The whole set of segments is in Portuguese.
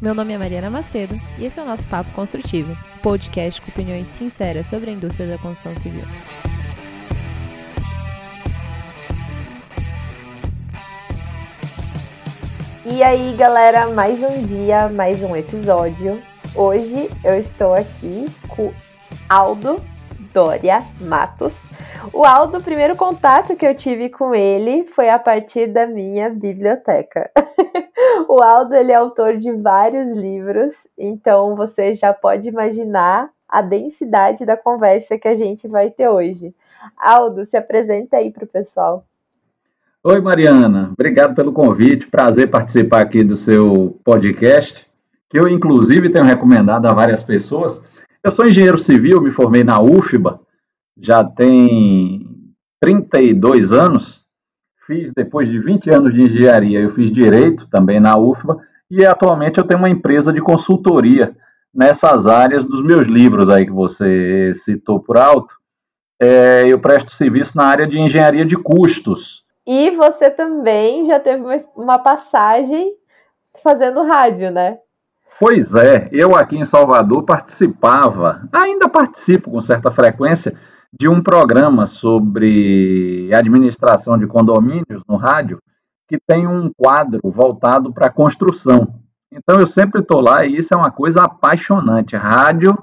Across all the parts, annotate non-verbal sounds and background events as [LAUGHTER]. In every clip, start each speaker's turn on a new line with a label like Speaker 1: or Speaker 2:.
Speaker 1: Meu nome é Mariana Macedo e esse é o nosso Papo Construtivo, podcast com opiniões sinceras sobre a indústria da construção civil. E aí, galera, mais um dia, mais um episódio. Hoje eu estou aqui com Aldo Dória Matos. O Aldo, o primeiro contato que eu tive com ele foi a partir da minha biblioteca. [LAUGHS] o Aldo, ele é autor de vários livros, então você já pode imaginar a densidade da conversa que a gente vai ter hoje. Aldo, se apresenta aí para o pessoal.
Speaker 2: Oi, Mariana. Obrigado pelo convite. Prazer participar aqui do seu podcast, que eu, inclusive, tenho recomendado a várias pessoas. Eu sou engenheiro civil, me formei na UFBA, já tem 32 anos. Fiz, depois de 20 anos de engenharia, eu fiz direito também na UFBA, e atualmente eu tenho uma empresa de consultoria nessas áreas dos meus livros aí que você citou por alto. É, eu presto serviço na área de engenharia de custos
Speaker 1: e você também já teve uma, uma passagem fazendo rádio, né?
Speaker 2: Pois é, eu aqui em Salvador participava, ainda participo com certa frequência, de um programa sobre administração de condomínios no rádio, que tem um quadro voltado para construção. Então eu sempre estou lá e isso é uma coisa apaixonante. Rádio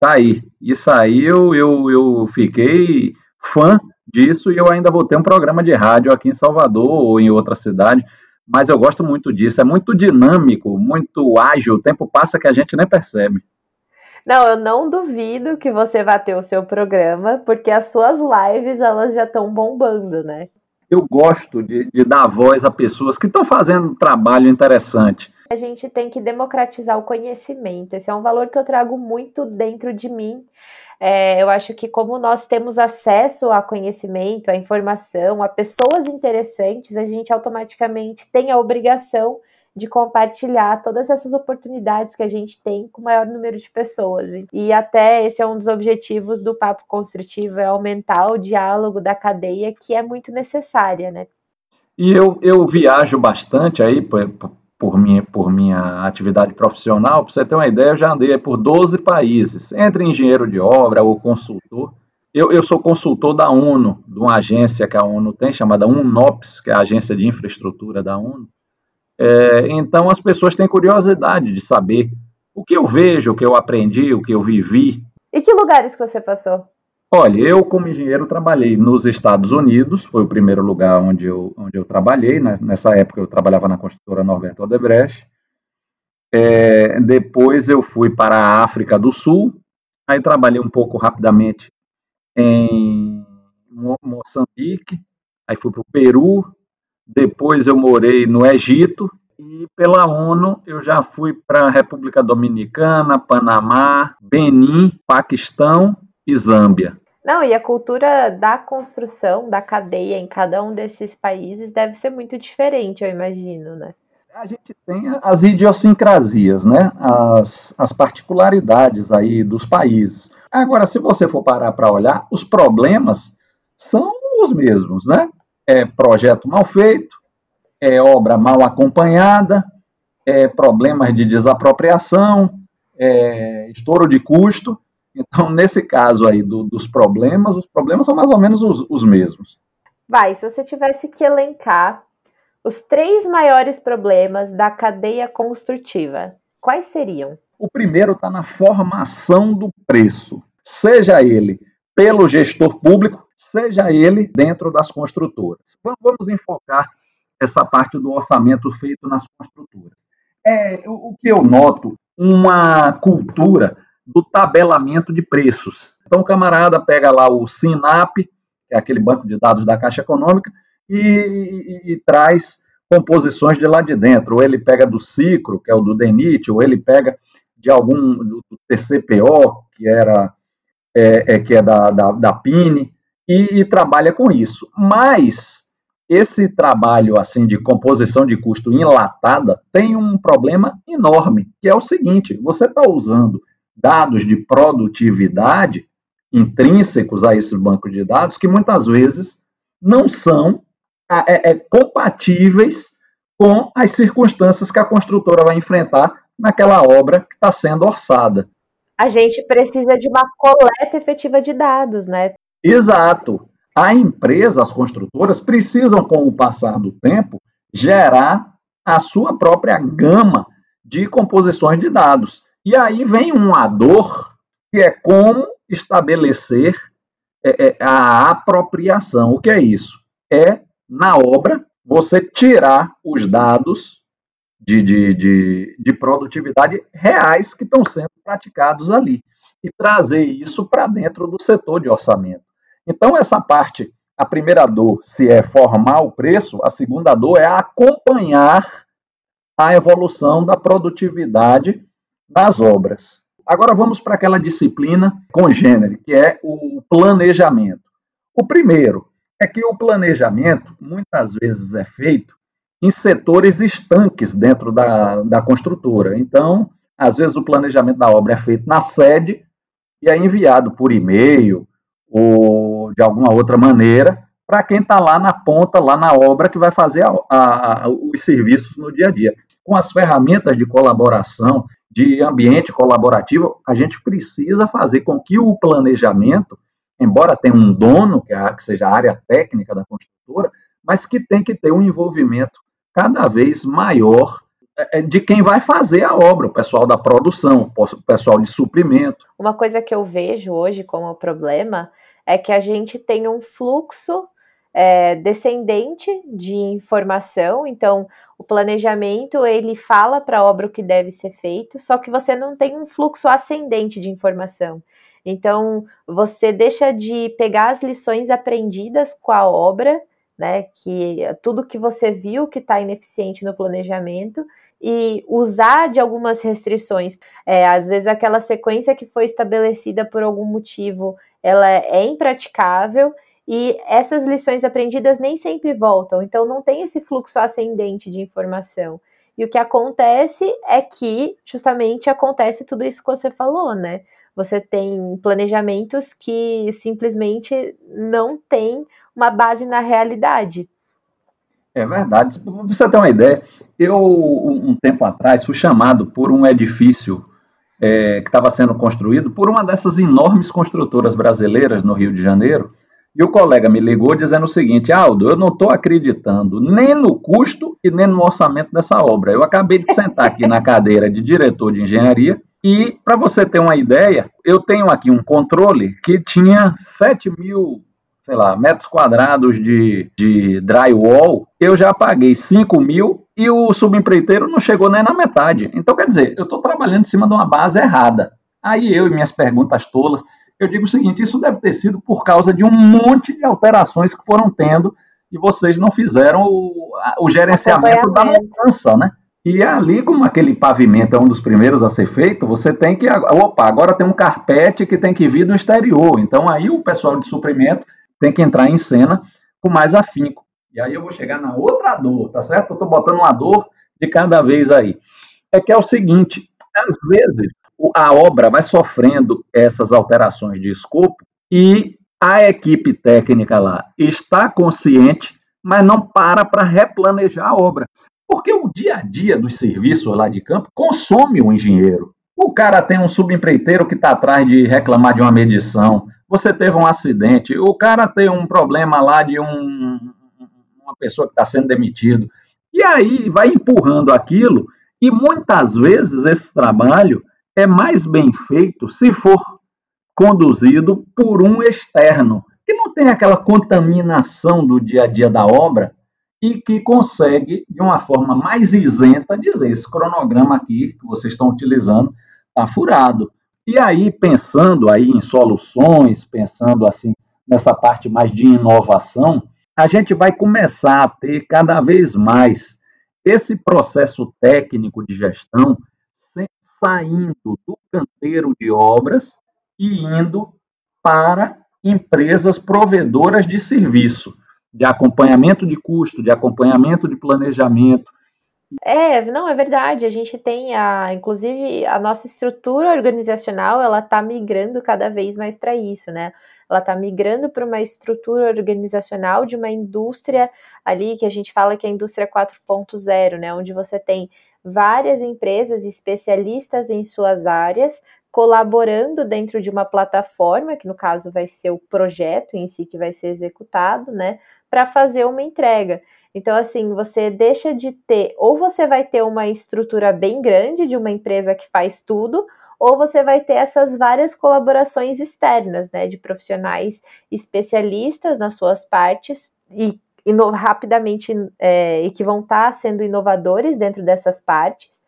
Speaker 2: tá aí. Isso aí eu, eu, eu fiquei fã disso e eu ainda vou ter um programa de rádio aqui em Salvador ou em outra cidade, mas eu gosto muito disso, é muito dinâmico, muito ágil, o tempo passa que a gente nem percebe.
Speaker 1: Não, eu não duvido que você vá ter o seu programa, porque as suas lives elas já estão bombando, né?
Speaker 2: Eu gosto de, de dar voz a pessoas que estão fazendo um trabalho interessante.
Speaker 1: A gente tem que democratizar o conhecimento. Esse é um valor que eu trago muito dentro de mim é, eu acho que como nós temos acesso a conhecimento, a informação, a pessoas interessantes, a gente automaticamente tem a obrigação de compartilhar todas essas oportunidades que a gente tem com o maior número de pessoas. E até esse é um dos objetivos do Papo Construtivo, é aumentar o diálogo da cadeia, que é muito necessária, né?
Speaker 2: E eu, eu viajo bastante aí por minha, por minha atividade profissional, para você ter uma ideia, eu já andei por 12 países, entre engenheiro de obra ou consultor. Eu, eu sou consultor da ONU, de uma agência que a ONU tem, chamada UNOPS, que é a agência de infraestrutura da ONU. É, então, as pessoas têm curiosidade de saber o que eu vejo, o que eu aprendi, o que eu vivi.
Speaker 1: E que lugares que você passou?
Speaker 2: Olha, eu como engenheiro trabalhei nos Estados Unidos, foi o primeiro lugar onde eu, onde eu trabalhei, né? nessa época eu trabalhava na construtora Norberto Odebrecht. É, depois eu fui para a África do Sul, aí trabalhei um pouco rapidamente em Moçambique, aí fui para o Peru, depois eu morei no Egito, e pela ONU eu já fui para a República Dominicana, Panamá, Benin, Paquistão e Zâmbia.
Speaker 1: Não, e a cultura da construção, da cadeia em cada um desses países deve ser muito diferente, eu imagino, né?
Speaker 2: A gente tem as idiosincrasias, né? As, as particularidades aí dos países. Agora, se você for parar para olhar, os problemas são os mesmos, né? É projeto mal feito, é obra mal acompanhada, é problemas de desapropriação, é estouro de custo. Então, nesse caso aí do, dos problemas, os problemas são mais ou menos os, os mesmos.
Speaker 1: Vai, se você tivesse que elencar os três maiores problemas da cadeia construtiva, quais seriam?
Speaker 2: O primeiro está na formação do preço, seja ele pelo gestor público, seja ele dentro das construtoras. Vamos enfocar essa parte do orçamento feito nas construtoras. É, o que eu noto, uma cultura do tabelamento de preços. Então, o camarada pega lá o SINAP, que é aquele banco de dados da Caixa Econômica, e, e, e, traz composições de lá de dentro. Ou ele pega do Cicro, que é o do DENIT, ou ele pega de algum do TCPO, que era é, é que é da, da, da PINE, e, e trabalha com isso. Mas esse trabalho assim de composição de custo enlatada tem um problema enorme, que é o seguinte: você está usando dados de produtividade intrínsecos a esses bancos de dados que muitas vezes não são é, é, compatíveis com as circunstâncias que a construtora vai enfrentar naquela obra que está sendo orçada.
Speaker 1: A gente precisa de uma coleta efetiva de dados, né?
Speaker 2: Exato. A empresa, as construtoras, precisam, com o passar do tempo, gerar a sua própria gama de composições de dados. E aí vem uma dor que é como estabelecer é, é, a apropriação. O que é isso? É, na obra, você tirar os dados de, de, de, de produtividade reais que estão sendo praticados ali e trazer isso para dentro do setor de orçamento. Então, essa parte, a primeira dor, se é formar o preço, a segunda dor é acompanhar a evolução da produtividade das obras. Agora vamos para aquela disciplina congênere, que é o planejamento. O primeiro é que o planejamento muitas vezes é feito em setores estanques dentro da, da construtora. Então, às vezes o planejamento da obra é feito na sede e é enviado por e-mail ou de alguma outra maneira para quem está lá na ponta, lá na obra, que vai fazer a, a, a, os serviços no dia a dia. Com as ferramentas de colaboração, de ambiente colaborativo, a gente precisa fazer com que o planejamento, embora tenha um dono, que, é que seja a área técnica da construtora, mas que tem que ter um envolvimento cada vez maior é, é, de quem vai fazer a obra, o pessoal da produção, o pessoal de suprimento.
Speaker 1: Uma coisa que eu vejo hoje como problema é que a gente tem um fluxo é, descendente de informação, então o planejamento ele fala para a obra o que deve ser feito, só que você não tem um fluxo ascendente de informação. Então você deixa de pegar as lições aprendidas com a obra né? Que tudo que você viu que está ineficiente no planejamento e usar de algumas restrições. É, às vezes aquela sequência que foi estabelecida por algum motivo, ela é impraticável e essas lições aprendidas nem sempre voltam. Então não tem esse fluxo ascendente de informação. E o que acontece é que justamente acontece tudo isso que você falou, né? Você tem planejamentos que simplesmente não têm uma base na realidade.
Speaker 2: É verdade. Pra você ter uma ideia, eu, um tempo atrás, fui chamado por um edifício é, que estava sendo construído por uma dessas enormes construtoras brasileiras no Rio de Janeiro. E o colega me ligou dizendo o seguinte: Aldo, eu não estou acreditando nem no custo e nem no orçamento dessa obra. Eu acabei de sentar aqui na cadeira de diretor de engenharia e, para você ter uma ideia, eu tenho aqui um controle que tinha 7 mil sei lá, metros quadrados de, de drywall, eu já paguei 5 mil e o subempreiteiro não chegou nem na metade. Então, quer dizer, eu estou trabalhando em cima de uma base errada. Aí eu e minhas perguntas tolas, eu digo o seguinte: isso deve ter sido por causa de um monte de alterações que foram tendo e vocês não fizeram o, o gerenciamento da mudança, né? E ali, como aquele pavimento é um dos primeiros a ser feito, você tem que. Opa, agora tem um carpete que tem que vir do exterior. Então aí o pessoal de suprimento tem que entrar em cena com mais afinco. E aí eu vou chegar na outra dor, tá certo? Eu estou botando uma dor de cada vez aí. É que é o seguinte, às vezes a obra vai sofrendo essas alterações de escopo e a equipe técnica lá está consciente, mas não para para replanejar a obra. Porque o dia a dia dos serviços lá de campo consome o engenheiro. O cara tem um subempreiteiro que está atrás de reclamar de uma medição. Você teve um acidente. O cara tem um problema lá de um, uma pessoa que está sendo demitido. E aí vai empurrando aquilo. E muitas vezes esse trabalho é mais bem feito se for conduzido por um externo, que não tem aquela contaminação do dia a dia da obra e que consegue, de uma forma mais isenta, dizer: esse cronograma aqui que vocês estão utilizando está furado. E aí, pensando aí em soluções, pensando assim nessa parte mais de inovação, a gente vai começar a ter cada vez mais esse processo técnico de gestão saindo do canteiro de obras e indo para empresas provedoras de serviço, de acompanhamento de custo, de acompanhamento de planejamento,
Speaker 1: é, não, é verdade. A gente tem a, inclusive, a nossa estrutura organizacional, ela está migrando cada vez mais para isso, né? Ela está migrando para uma estrutura organizacional de uma indústria ali que a gente fala que é a indústria 4.0, né? Onde você tem várias empresas especialistas em suas áreas colaborando dentro de uma plataforma, que no caso vai ser o projeto em si que vai ser executado, né, para fazer uma entrega. Então, assim, você deixa de ter, ou você vai ter uma estrutura bem grande de uma empresa que faz tudo, ou você vai ter essas várias colaborações externas, né, de profissionais especialistas nas suas partes e rapidamente é, e que vão estar tá sendo inovadores dentro dessas partes,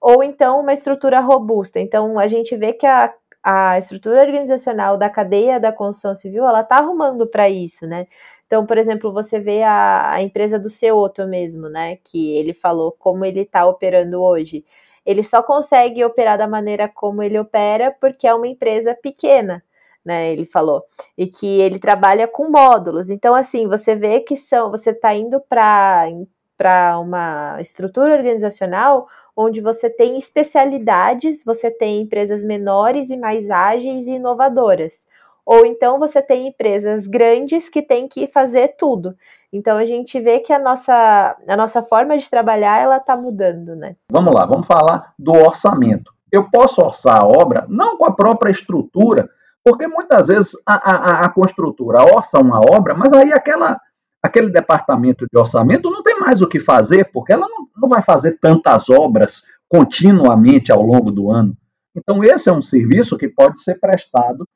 Speaker 1: ou então uma estrutura robusta. Então, a gente vê que a, a estrutura organizacional da cadeia da construção civil, ela está arrumando para isso, né? Então, por exemplo, você vê a, a empresa do Ceoto mesmo, né? Que ele falou como ele está operando hoje. Ele só consegue operar da maneira como ele opera porque é uma empresa pequena, né? Ele falou. E que ele trabalha com módulos. Então, assim, você vê que são, você está indo para uma estrutura organizacional onde você tem especialidades, você tem empresas menores e mais ágeis e inovadoras. Ou então você tem empresas grandes que têm que fazer tudo. Então a gente vê que a nossa, a nossa forma de trabalhar ela está mudando, né?
Speaker 2: Vamos lá, vamos falar do orçamento. Eu posso orçar a obra não com a própria estrutura, porque muitas vezes a, a, a construtora orça uma obra, mas aí aquela, aquele departamento de orçamento não tem mais o que fazer, porque ela não, não vai fazer tantas obras continuamente ao longo do ano. Então, esse é um serviço que pode ser prestado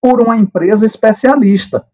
Speaker 2: por uma empresa especialista,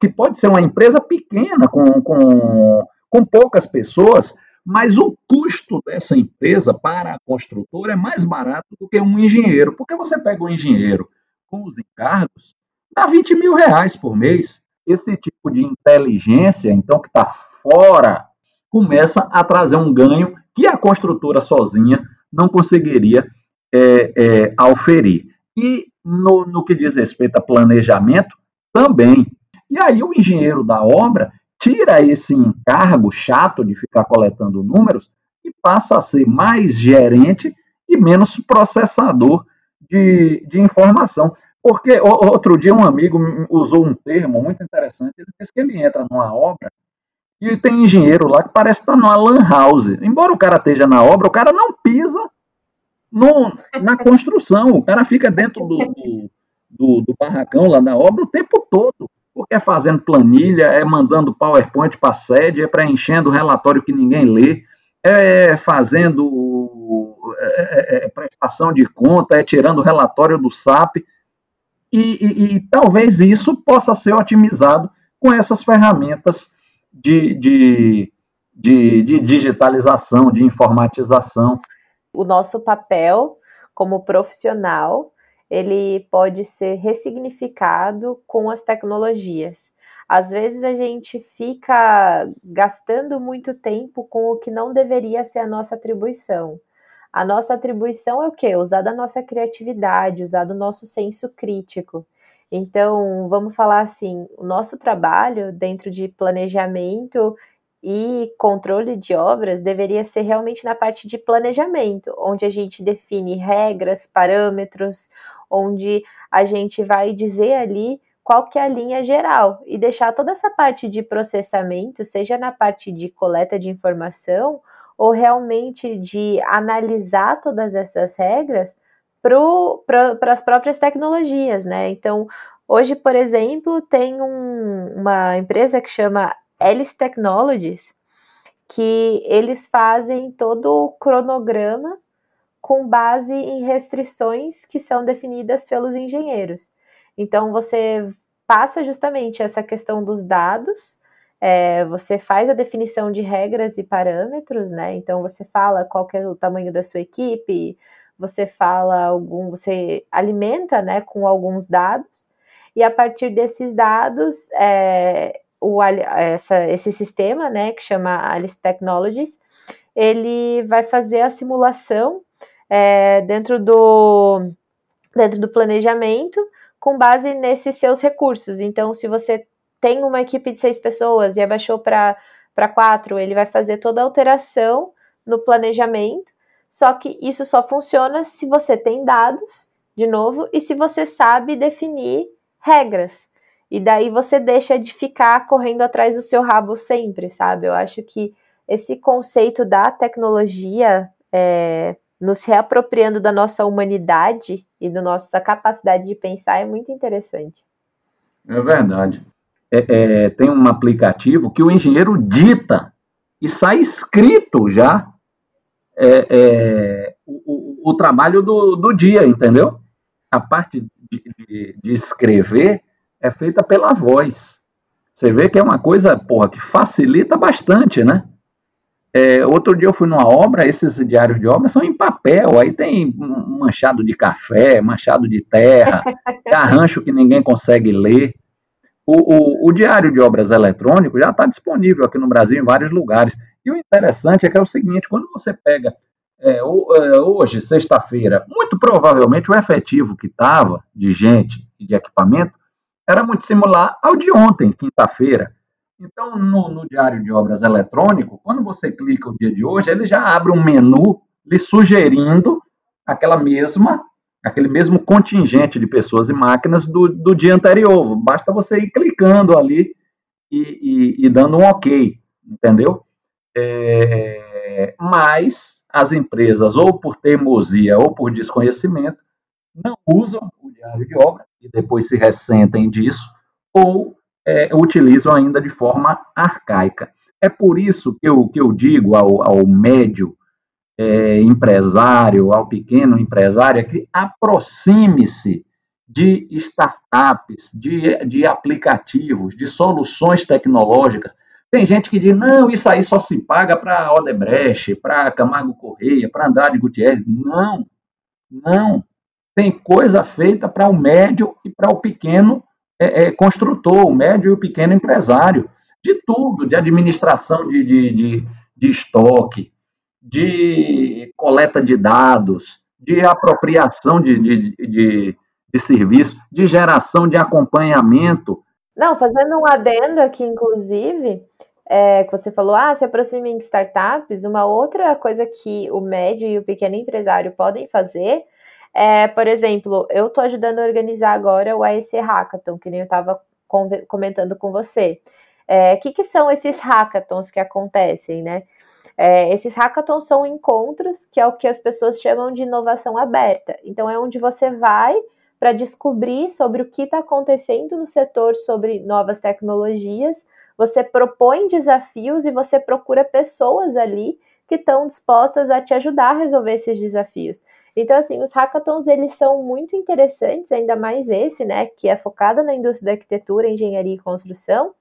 Speaker 2: que pode ser uma empresa pequena, com, com, com poucas pessoas, mas o custo dessa empresa para a construtora é mais barato do que um engenheiro, porque você pega um engenheiro com os encargos, dá 20 mil reais por mês. Esse tipo de inteligência, então, que está fora, começa a trazer um ganho que a construtora sozinha não conseguiria é, é, auferir. E no, no que diz respeito a planejamento, também. E aí o engenheiro da obra tira esse encargo chato de ficar coletando números e passa a ser mais gerente e menos processador de, de informação. Porque outro dia um amigo usou um termo muito interessante. Ele disse que ele entra numa obra e tem engenheiro lá que parece estar numa lan house. Embora o cara esteja na obra, o cara não pisa no, na construção. O cara fica dentro do, do, do, do barracão lá na obra o tempo todo. Porque é fazendo planilha, é mandando PowerPoint para sede, é preenchendo relatório que ninguém lê, é fazendo é, é, é, prestação de conta, é tirando relatório do SAP. E, e, e, talvez isso possa ser otimizado com essas ferramentas de, de, de, de digitalização, de informatização
Speaker 1: o nosso papel como profissional ele pode ser ressignificado com as tecnologias. Às vezes a gente fica gastando muito tempo com o que não deveria ser a nossa atribuição. A nossa atribuição é o quê? Usar da nossa criatividade, usar do nosso senso crítico. Então, vamos falar assim: o nosso trabalho dentro de planejamento e controle de obras deveria ser realmente na parte de planejamento, onde a gente define regras, parâmetros, onde a gente vai dizer ali qual que é a linha geral e deixar toda essa parte de processamento, seja na parte de coleta de informação ou realmente de analisar todas essas regras para as próprias tecnologias, né? Então, hoje, por exemplo, tem um, uma empresa que chama Alice Technologies, que eles fazem todo o cronograma com base em restrições que são definidas pelos engenheiros. Então você passa justamente essa questão dos dados, é, você faz a definição de regras e parâmetros, né? Então você fala qual é o tamanho da sua equipe, você fala algum, você alimenta, né, com alguns dados e a partir desses dados é, o, essa, esse sistema, né, que chama Alice Technologies, ele vai fazer a simulação é, dentro, do, dentro do planejamento com base nesses seus recursos. Então, se você tem uma equipe de seis pessoas e abaixou para quatro, ele vai fazer toda a alteração no planejamento, só que isso só funciona se você tem dados, de novo, e se você sabe definir regras. E daí você deixa de ficar correndo atrás do seu rabo sempre, sabe? Eu acho que esse conceito da tecnologia é, nos reapropriando da nossa humanidade e da nossa capacidade de pensar é muito interessante.
Speaker 2: É verdade. É, é, tem um aplicativo que o engenheiro dita e sai escrito já é, é o, o, o, trabalho do, do dia, entendeu? A parte de, de, de, escrever é feita pela voz. Você vê que é uma coisa, porra, que facilita bastante, né? É, outro dia eu fui numa obra, esses diários de obra são em papel, aí tem manchado de café, manchado de terra, [LAUGHS] arrancho que ninguém consegue ler. O, o, o, diário de obras eletrônico já está disponível aqui no Brasil em vários lugares. E o interessante é que é o seguinte: quando você pega é, é hoje, sexta-feira, muito provavelmente o efetivo que estava de gente e de equipamento era muito similar ao de ontem, quinta-feira. Então, no, no, diário de obras eletrônico, quando você clica o dia de hoje, ele já abre um menu lhe sugerindo aquela mesma, aquele mesmo contingente de pessoas e máquinas do, do dia anterior. Basta você ir clicando ali e, e, e dando um ok, entendeu? É, mas as empresas, ou por teimosia ou por desconhecimento, não usam o diário de obra e depois se ressentem disso, ou é, utilizam ainda de forma arcaica. É por isso que eu, que eu digo ao, ao médio é, empresário, ao pequeno empresário, é que aproxime-se de startups, de, de aplicativos, de soluções tecnológicas. Tem gente que diz, não, isso aí só se paga para Odebrecht, para Camargo Correia, para Andrade Gutierrez. Não, não. Tem coisa feita para o médio e para o pequeno é, é, construtor, o médio e o pequeno empresário, de tudo, de administração de, de, de, de estoque, de coleta de dados, de apropriação de, de, de, de serviço, de geração de acompanhamento.
Speaker 1: Não, fazendo um adendo aqui, inclusive, é, que você falou, ah, se aproximem de startups, uma outra coisa que o médio e o pequeno empresário podem fazer é, por exemplo, eu estou ajudando a organizar agora o AEC Hackathon, que nem eu estava comentando com você. O é, que, que são esses hackathons que acontecem, né? É, esses hackathons são encontros que é o que as pessoas chamam de inovação aberta. Então, é onde você vai para descobrir sobre o que está acontecendo no setor sobre novas tecnologias. Você propõe desafios e você procura pessoas ali que estão dispostas a te ajudar a resolver esses desafios. Então, assim, os hackathons, eles são muito interessantes, ainda mais esse, né, que é focado na indústria da arquitetura, engenharia e construção,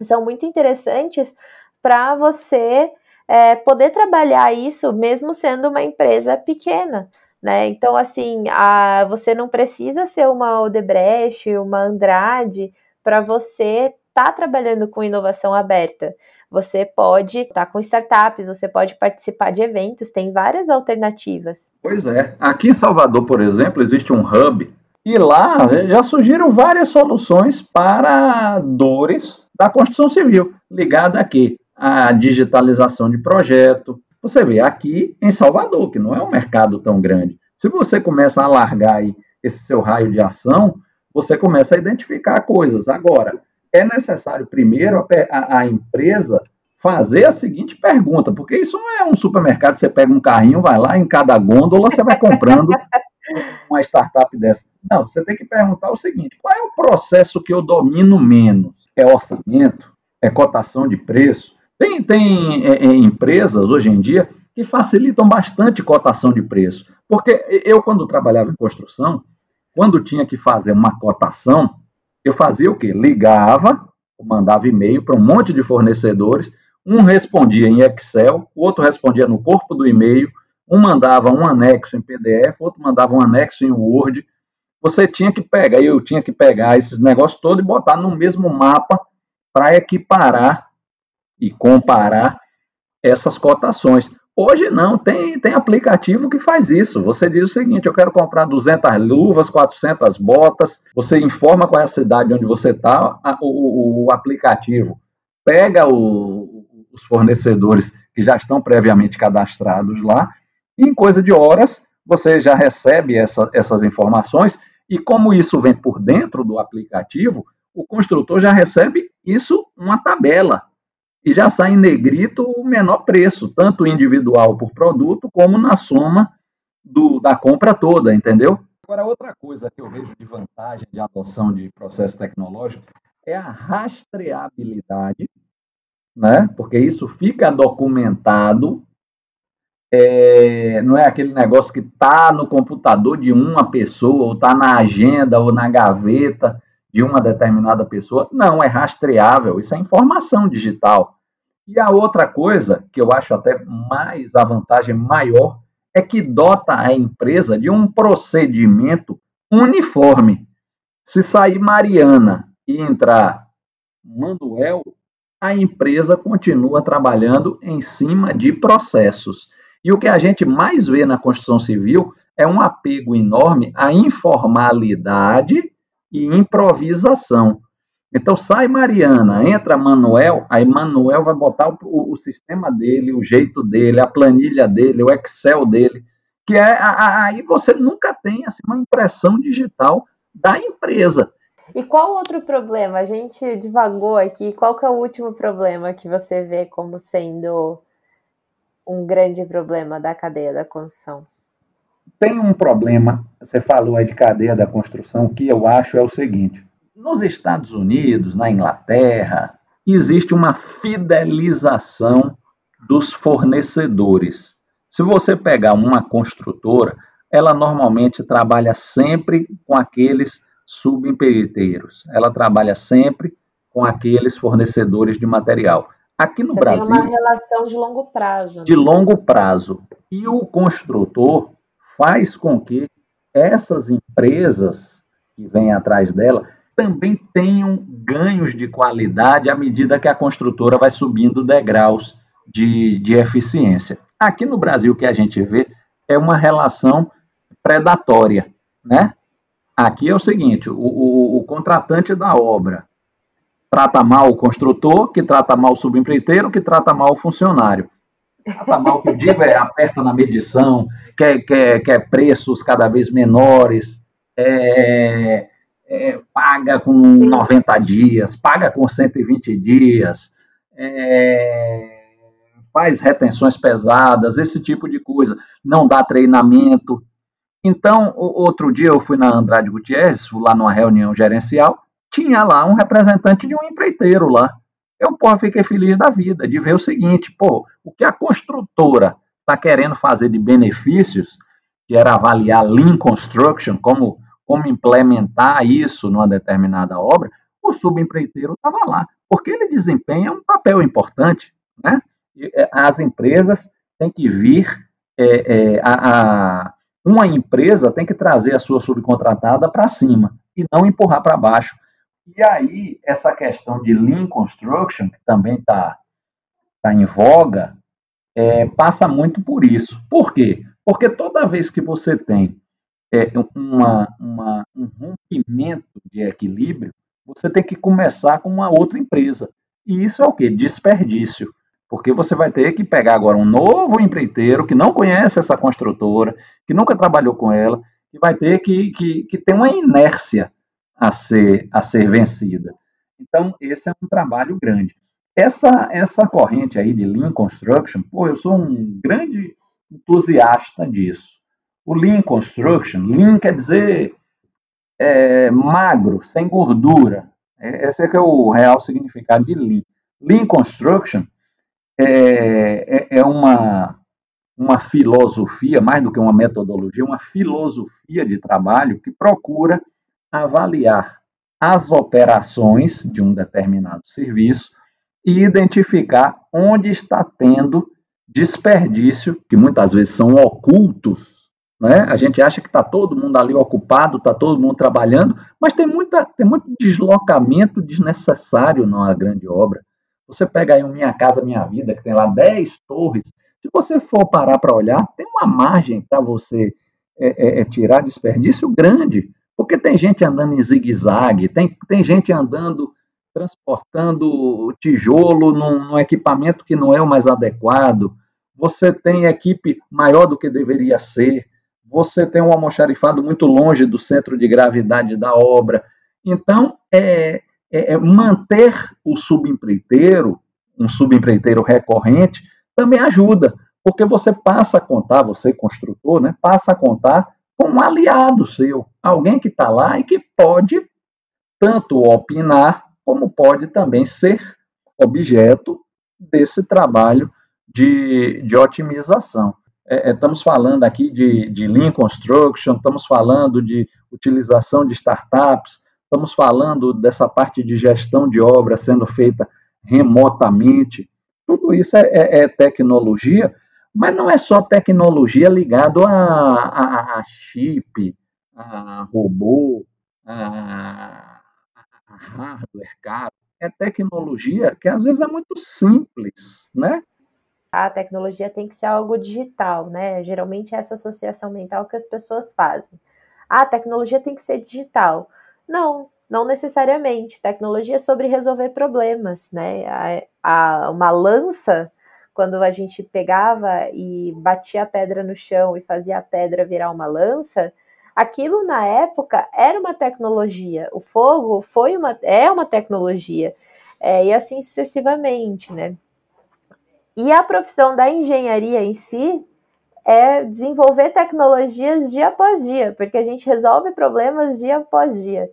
Speaker 1: são muito interessantes para você é, poder trabalhar isso mesmo sendo uma empresa pequena, né? Então, assim, a, você não precisa ser uma Odebrecht, uma Andrade, para você estar tá trabalhando com inovação aberta. Você pode estar com startups, você pode participar de eventos, tem várias alternativas.
Speaker 2: Pois é. Aqui em Salvador, por exemplo, existe um hub e lá já surgiram várias soluções para dores da construção civil, ligada aqui à digitalização de projeto. Você vê aqui em Salvador, que não é um mercado tão grande. Se você começa a alargar aí esse seu raio de ação, você começa a identificar coisas. Agora, é necessário primeiro a, a, a, empresa fazer a seguinte pergunta, porque isso não é um supermercado, você pega um carrinho, vai lá, em cada gôndola você vai comprando [LAUGHS] uma startup dessa. Não, você tem que perguntar o seguinte: qual é o processo que eu domino menos? É orçamento? É cotação de preço? Tem, tem é, é, empresas hoje em dia que facilitam bastante cotação de preço. Porque eu, quando trabalhava em construção, quando tinha que fazer uma cotação, eu fazia o quê? Ligava, mandava e-mail para um monte de fornecedores, um respondia em Excel, o outro respondia no corpo do e-mail, um mandava um anexo em PDF, outro mandava um anexo em Word. Você tinha que pegar, eu tinha que pegar esses negócios todos e botar no mesmo mapa para equiparar e comparar essas cotações. Hoje não, tem, tem aplicativo que faz isso. Você diz o seguinte: eu quero comprar 200 luvas, 400 botas. Você informa qual é a cidade onde você está, o, o, aplicativo pega o, os fornecedores que já estão previamente cadastrados lá, e em coisa de horas você já recebe essa, essas informações. E como isso vem por dentro do aplicativo, o construtor já recebe isso uma tabela e já sai em negrito o menor preço, tanto individual por produto, como na soma do, da compra toda, entendeu? Agora, outra coisa que eu vejo de vantagem de adoção de processo tecnológico é a rastreabilidade, né? porque isso fica documentado, é, não é aquele negócio que está no computador de uma pessoa, ou está na agenda, ou na gaveta, de uma determinada pessoa. Não, é rastreável, isso é informação digital. E a outra coisa, que eu acho até mais a vantagem maior, é que dota a empresa de um procedimento uniforme. Se sair Mariana e entrar Manuel, a empresa continua trabalhando em cima de processos. E o que a gente mais vê na construção civil é um apego enorme à informalidade e improvisação. Então sai Mariana, entra Manuel, aí Manuel vai botar o, o, sistema dele, o jeito dele, a planilha dele, o Excel dele, que é aí você nunca tem assim, uma impressão digital da empresa.
Speaker 1: E qual outro problema? A gente divagou aqui. Qual que é o último problema que você vê como sendo um grande problema da cadeia da construção?
Speaker 2: Tem um problema, você falou aí de cadeia da construção, que eu acho é o seguinte: nos Estados Unidos, na Inglaterra, existe uma fidelização dos fornecedores. Se você pegar uma construtora, ela normalmente trabalha sempre com aqueles subempreiteiros. Ela trabalha sempre com aqueles fornecedores de material. Aqui no
Speaker 1: Você
Speaker 2: Brasil.
Speaker 1: Tem uma relação de longo prazo. Né?
Speaker 2: De longo prazo. E o construtor faz com que essas empresas que vêm atrás dela também tenham ganhos de qualidade à medida que a construtora vai subindo degraus de, de eficiência. Aqui no Brasil, o que a gente vê é uma relação predatória, né? Aqui é o seguinte: o, o, o contratante da obra trata mal o construtor, que trata mal o subempreiteiro, que trata mal o funcionário. Trata mal, que eu digo, é aperta na medição, quer, quer, quer preços cada vez menores, é, é, paga com 90 dias, paga com 120 dias, é, faz retenções pesadas, esse tipo de coisa, não dá treinamento. Então, outro dia eu fui na Andrade Gutierrez, lá numa reunião gerencial, tinha lá um representante de um empreiteiro lá. Eu, pô, fiquei feliz da vida de ver o seguinte, pô, o que a construtora está querendo fazer de benefícios, que era avaliar Lean Construction, como, como implementar isso numa determinada obra, o subempreiteiro estava lá, porque ele desempenha um papel importante. Né? É, as empresas têm que vir, é, é, a, a, uma empresa tem que trazer a sua subcontratada para cima e não empurrar para baixo. E aí, essa questão de Lean Construction, que também está tá em voga, é, passa muito por isso. Por quê? Porque toda vez que você tem é, uma, uma, um rompimento de equilíbrio, você tem que começar com uma outra empresa. E isso é o quê? Desperdício. Porque você vai ter que pegar agora um novo empreiteiro que não conhece essa construtora, que nunca trabalhou com ela, que vai ter que, que, que ter uma inércia a ser, a ser vencida. Então, esse é um trabalho grande. Essa, essa corrente aí de Lean Construction, pô, eu sou um grande entusiasta disso. O Lean Construction, Lean quer dizer é, magro, sem gordura. É, esse é, que é o real significado de Lean. Lean Construction é, é, é uma, uma filosofia, mais do que uma metodologia, uma filosofia de trabalho que procura avaliar as operações de um determinado serviço e identificar onde está tendo desperdício, que muitas vezes são ocultos. Né? A gente acha que está todo mundo ali ocupado, está todo mundo trabalhando, mas tem, muita, tem muito deslocamento desnecessário na grande obra. Você pega aí o Minha Casa Minha Vida, que tem lá 10 torres. Se você for parar para olhar, tem uma margem para você é, é, é, tirar desperdício grande. Porque tem gente andando em zigue-zague, tem, tem gente andando transportando tijolo num, num, equipamento que não é o mais adequado, você tem equipe maior do que deveria ser, você tem um almoxarifado muito longe do centro de gravidade da obra. Então, é, é, é manter o subempreiteiro um subempreiteiro recorrente, também ajuda, porque você passa a contar, você construtor, né, passa a contar com um aliado seu, alguém que está lá e que pode tanto opinar, como pode também ser objeto desse trabalho de, de otimização. É, é, estamos falando aqui de, de Lean Construction, estamos falando de utilização de startups, estamos falando dessa parte de gestão de obra sendo feita remotamente. Tudo isso é, é, é tecnologia, mas não é só tecnologia ligado a, a, a chip, a robô, a, a hardware caro. É tecnologia que às vezes é muito simples, né?
Speaker 1: a tecnologia tem que ser algo digital, né? Geralmente é essa associação mental que as pessoas fazem. Ah, a tecnologia tem que ser digital. Não, não necessariamente. Tecnologia é sobre resolver problemas, né? A, a, uma lança, quando a gente pegava e batia a pedra no chão e fazia a pedra virar uma lança, aquilo na época era uma tecnologia. O fogo foi uma, é uma tecnologia. É, e assim sucessivamente, né? E a profissão da engenharia em si é desenvolver tecnologias dia após dia, porque a gente resolve problemas dia após dia.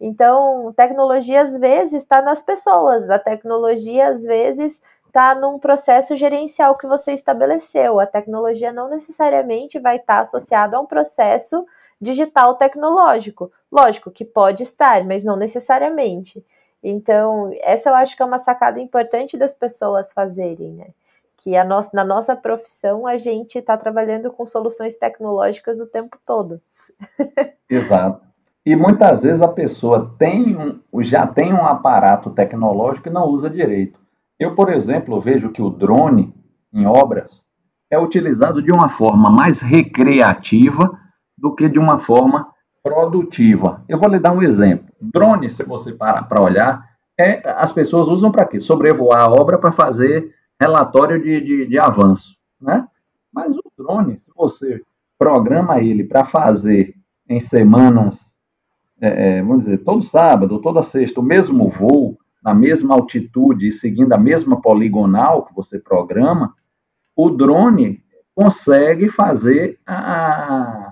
Speaker 1: Então, tecnologia às vezes está nas pessoas, a tecnologia às vezes está num processo gerencial que você estabeleceu. A tecnologia não necessariamente vai estar associada a um processo digital tecnológico. Lógico que pode estar, mas não necessariamente. Então, essa eu acho que é uma sacada importante das pessoas fazerem, né? Que a nossa, na nossa profissão a gente está trabalhando com soluções tecnológicas o tempo todo.
Speaker 2: Exato. E muitas vezes a pessoa tem um, já tem um aparato tecnológico e não usa direito. Eu, por exemplo, vejo que o drone em obras é utilizado de uma forma mais recreativa do que de uma forma produtiva. Eu vou lhe dar um exemplo. Drone, se você parar para olhar, é, as pessoas usam para quê? Sobrevoar a obra para fazer relatório de, de, de, avanço, né? Mas o drone, se você programa ele para fazer em semanas, é, é, vamos dizer, todo sábado, toda sexta, o mesmo voo, na mesma altitude e seguindo a mesma poligonal que você programa, o drone consegue fazer a,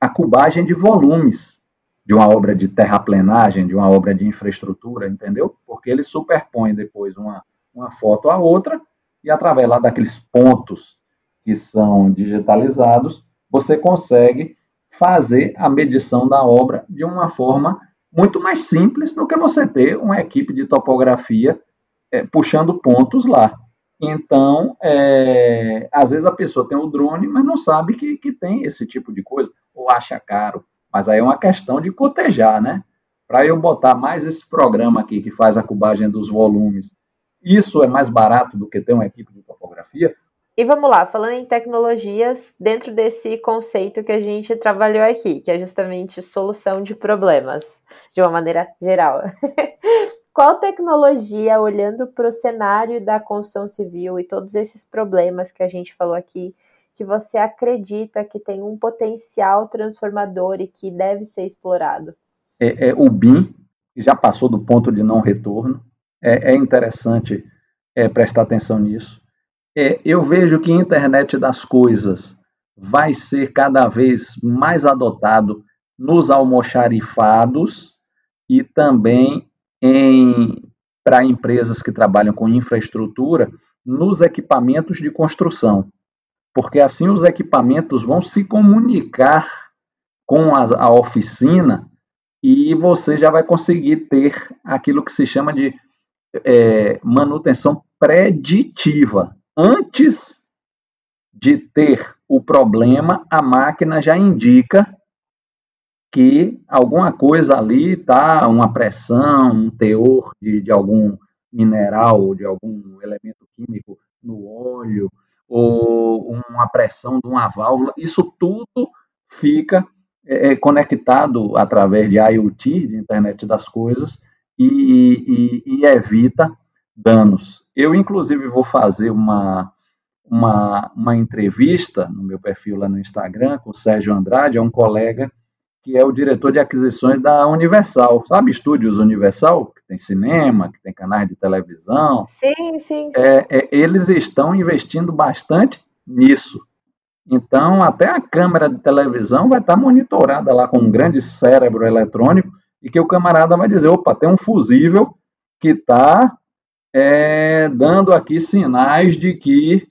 Speaker 2: a cubagem de volumes de uma obra de terraplenagem, de uma obra de infraestrutura, entendeu? Porque ele superpõe depois uma, uma foto à outra e através lá daqueles pontos que são digitalizados, você consegue fazer a medição da obra de uma forma muito mais simples do que você ter uma equipe de topografia é, puxando pontos lá. Então, é, às vezes a pessoa tem o drone, mas não sabe que, que tem esse tipo de coisa, ou acha caro. Mas aí é uma questão de cotejar, né? Para eu botar mais esse programa aqui que faz a cubagem dos volumes, isso é mais barato do que ter uma equipe de topografia?
Speaker 1: E vamos lá, falando em tecnologias, dentro desse conceito que a gente trabalhou aqui, que é justamente solução de problemas, de uma maneira geral. [LAUGHS] Qual tecnologia, olhando para o cenário da construção civil e todos esses problemas que a gente falou aqui, que você acredita que tem um potencial transformador e que deve ser explorado?
Speaker 2: É, é o BIM, que já passou do ponto de não retorno. É, é interessante é, prestar atenção nisso. É, eu vejo que a internet das coisas vai ser cada vez mais adotado nos almoxarifados e também para empresas que trabalham com infraestrutura nos equipamentos de construção porque assim os equipamentos vão se comunicar com a, a oficina e você já vai conseguir ter aquilo que se chama de é, manutenção preditiva. Antes de ter o problema, a máquina já indica que alguma coisa ali está, uma pressão, um teor de, de algum mineral, de algum elemento químico no óleo, ou uma pressão de uma válvula, isso tudo fica é, é conectado através de IoT, de internet das coisas, e, e, e, evita danos. Eu, inclusive, vou fazer uma, uma, uma entrevista no meu perfil lá no Instagram com o Sérgio Andrade, é um colega que é o diretor de aquisições da Universal. Sabe Estúdios Universal? Que tem cinema, que tem canais de televisão.
Speaker 1: Sim, sim, sim.
Speaker 2: É, é, eles estão investindo bastante nisso. Então, até a câmera de televisão vai estar monitorada lá com um grande cérebro eletrônico e que o camarada vai dizer, opa, tem um fusível que está é, dando aqui sinais de que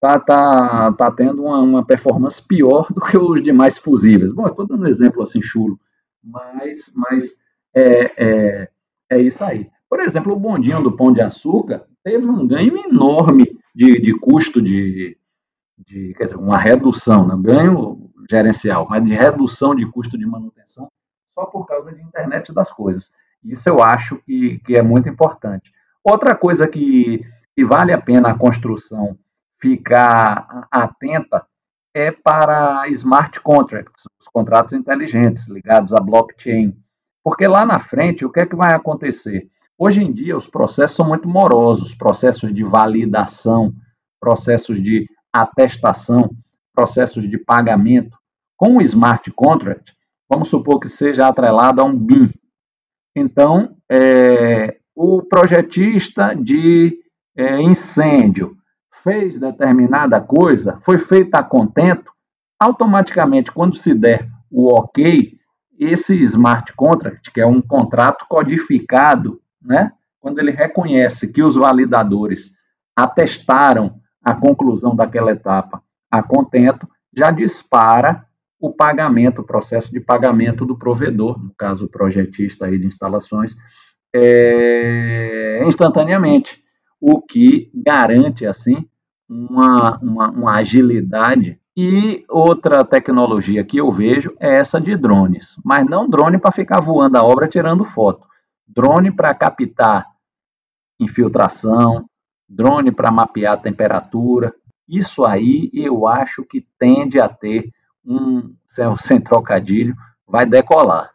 Speaker 2: tá, tá, tá tendo uma, uma, performance pior do que os demais fusíveis. Bom, estou dando um exemplo assim chulo, mas, mas é, é, é, isso aí. Por exemplo, o bondinho do Pão de Açúcar teve um ganho enorme de, de custo de, de, quer dizer, uma redução, né? ganho gerencial, mas de redução de custo de manutenção só por causa de internet das coisas. Isso eu acho que, que é muito importante. Outra coisa que, que vale a pena a construção ficar atenta é para smart contracts, os contratos inteligentes ligados à blockchain. Porque lá na frente, o que é que vai acontecer? Hoje em dia, os processos são muito morosos processos de validação, processos de atestação, processos de pagamento. Com o smart contract, vamos supor que seja atrelado a um BIM. Então, é, o projetista de é, incêndio fez determinada coisa, foi feita a contento, automaticamente, quando se der o ok, esse smart contract, que é um contrato codificado, né, quando ele reconhece que os validadores atestaram a conclusão daquela etapa a contento, já dispara o pagamento, o processo de pagamento do provedor, no caso o projetista aí de instalações, é, instantaneamente, o que garante assim uma, uma, uma agilidade. E outra tecnologia que eu vejo é essa de drones, mas não drone para ficar voando a obra tirando foto, drone para captar infiltração, drone para mapear temperatura. Isso aí eu acho que tende a ter um, sem trocadilho, vai decolar.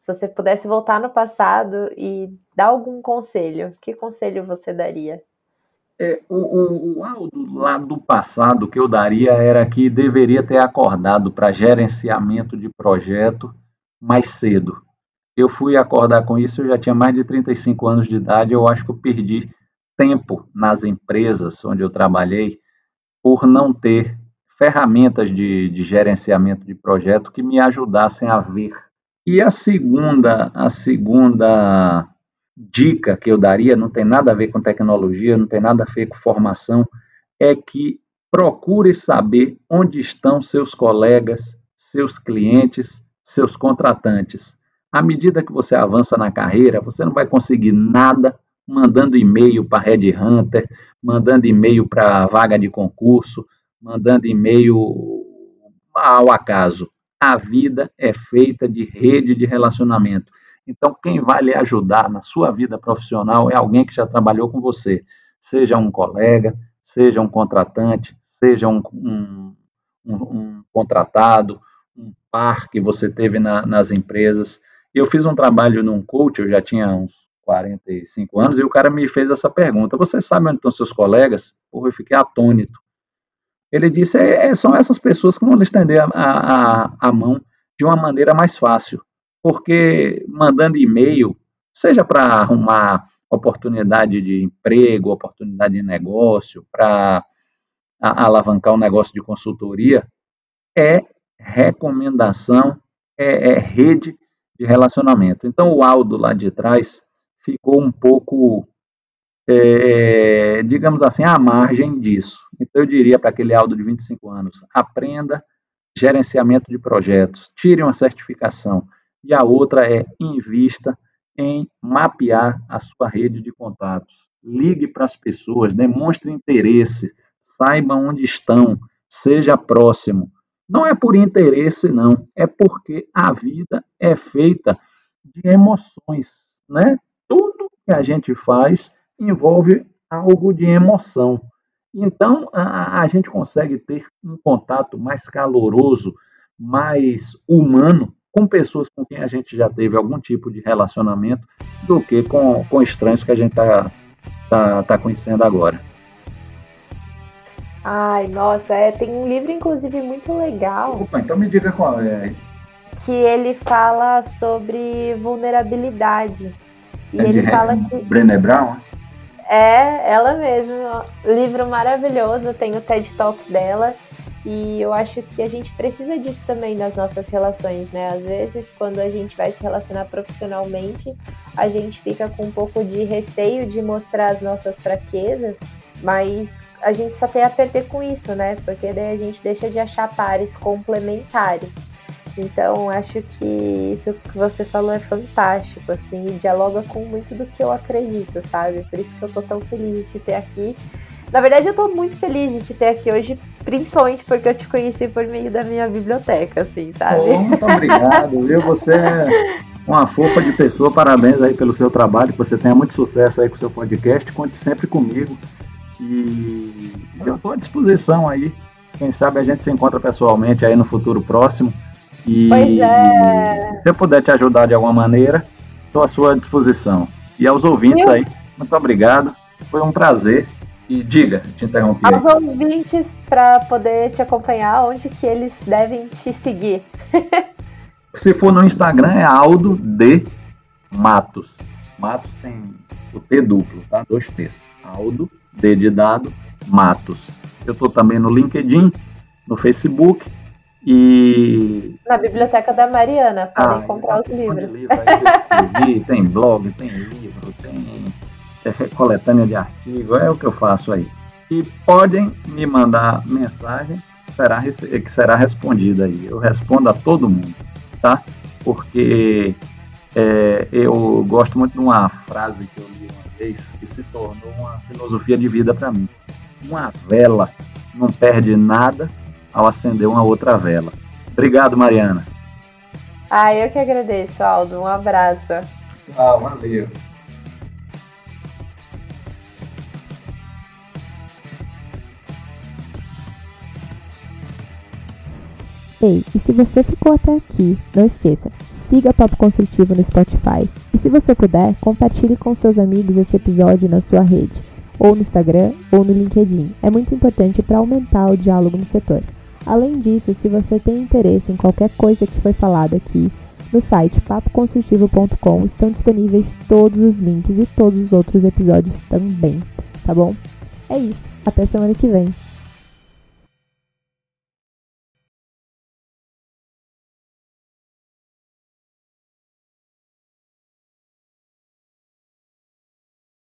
Speaker 1: Se você pudesse voltar no passado e dar algum conselho, que conselho você daria?
Speaker 2: É, o, o, o Aldo lá do passado que eu daria era que deveria ter acordado para gerenciamento de projeto mais cedo. Eu fui acordar com isso, eu já tinha mais de 35 anos de idade, eu acho que eu perdi tempo nas empresas onde eu trabalhei por não ter ferramentas de, de gerenciamento de projeto que me ajudassem a ver. E a segunda, a segunda dica que eu daria, não tem nada a ver com tecnologia, não tem nada a ver com formação, é que procure saber onde estão seus colegas, seus clientes, seus contratantes. À medida que você avança na carreira, você não vai conseguir nada mandando e-mail para Red Hunter, mandando e-mail para vaga de concurso, mandando e-mail ao acaso. A vida é feita de rede de relacionamento. Então, quem vai lhe ajudar na sua vida profissional é alguém que já trabalhou com você, seja um colega, seja um contratante, seja um, um, um, um contratado, um par que você teve na, nas empresas. Eu fiz um trabalho num coach, eu já tinha uns 45 anos, e o cara me fez essa pergunta: Você sabe onde estão seus colegas? Porra, eu fiquei atônito. Ele disse: é, é são essas pessoas que vão lhe estender a, a, a mão de uma maneira mais fácil porque mandando e-mail, seja para arrumar oportunidade de emprego, oportunidade de negócio, para alavancar um negócio de consultoria, é recomendação, é, é, rede de relacionamento. Então, o Aldo lá de trás ficou um pouco, é, digamos assim, à margem disso. Então, eu diria para aquele Aldo de 25 anos: aprenda gerenciamento de projetos, tire uma certificação, e a outra é invista em mapear a sua rede de contatos. Ligue para as pessoas, demonstre interesse, saiba onde estão, seja próximo. Não é por interesse, não, é porque a vida é feita de emoções, né? Tudo que a gente faz envolve algo de emoção. Então, a, a gente consegue ter um contato mais caloroso, mais humano com pessoas com quem a gente já teve algum tipo de relacionamento do que com, com estranhos que a gente está tá, tá conhecendo agora.
Speaker 1: Ai, nossa, é, tem um livro, inclusive, muito legal.
Speaker 2: Opa, então me diga qual é.
Speaker 1: que ele fala sobre vulnerabilidade.
Speaker 2: E é ele fala que. Brené Brown?
Speaker 1: É, ela mesma. Livro maravilhoso, tem o TED Talk dela. E eu acho que a gente precisa disso também nas nossas relações, né? Às vezes, quando a gente vai se relacionar profissionalmente, a gente fica com um pouco de receio de mostrar as nossas fraquezas, mas a gente só tem a perder com isso, né? Porque daí a gente deixa de achar pares complementares. Então, acho que isso que você falou é fantástico, assim, e dialoga com muito do que eu acredito, sabe? Por isso que eu tô tão feliz de te ter aqui. Na verdade, eu tô muito feliz de te ter aqui hoje, principalmente porque eu te conheci por meio da minha biblioteca, assim, sabe?
Speaker 2: Muito obrigado, viu? Você é uma fofa de pessoa, parabéns aí pelo seu trabalho, que você tenha muito sucesso aí com o seu podcast, conte sempre comigo. E eu estou à disposição aí. Quem sabe a gente se encontra pessoalmente aí no futuro próximo. E
Speaker 1: pois é.
Speaker 2: se eu puder te ajudar de alguma maneira, estou à sua disposição. E aos ouvintes Sim. aí, muito obrigado. Foi um prazer. E diga, te interrompi.
Speaker 1: Aos ouvintes, para poder te acompanhar, onde que eles devem te seguir? [LAUGHS]
Speaker 2: Se for no Instagram, é Aldo de Matos. Matos tem o T duplo, tá? Dois T's. Aldo, D de dado, Matos. Eu estou também no LinkedIn, no Facebook e.
Speaker 1: Na biblioteca da Mariana, podem ah, comprar os livros. Livro [LAUGHS]
Speaker 2: tem blog, tem livro, tem é, coletânea de artigos, é o que eu faço aí. E podem me mandar mensagem será, que será respondida aí. Eu respondo a todo mundo, tá? Porque é, eu gosto muito de uma frase que eu li uma vez que se tornou uma filosofia de vida para mim. Uma vela não perde nada ao acender uma outra vela. Obrigado, Mariana.
Speaker 1: Ah, eu que agradeço, Aldo. Um abraço.
Speaker 2: Ah, valeu.
Speaker 3: Ei, e se você ficou até aqui, não esqueça, siga Papo Construtivo no Spotify. E se você puder, compartilhe com seus amigos esse episódio na sua rede, ou no Instagram, ou no LinkedIn. É muito importante para aumentar o diálogo no setor. Além disso, se você tem interesse em qualquer coisa que foi falada aqui, no site papoconstrutivo.com estão disponíveis todos os links e todos os outros episódios também, tá bom? É isso, até semana que vem.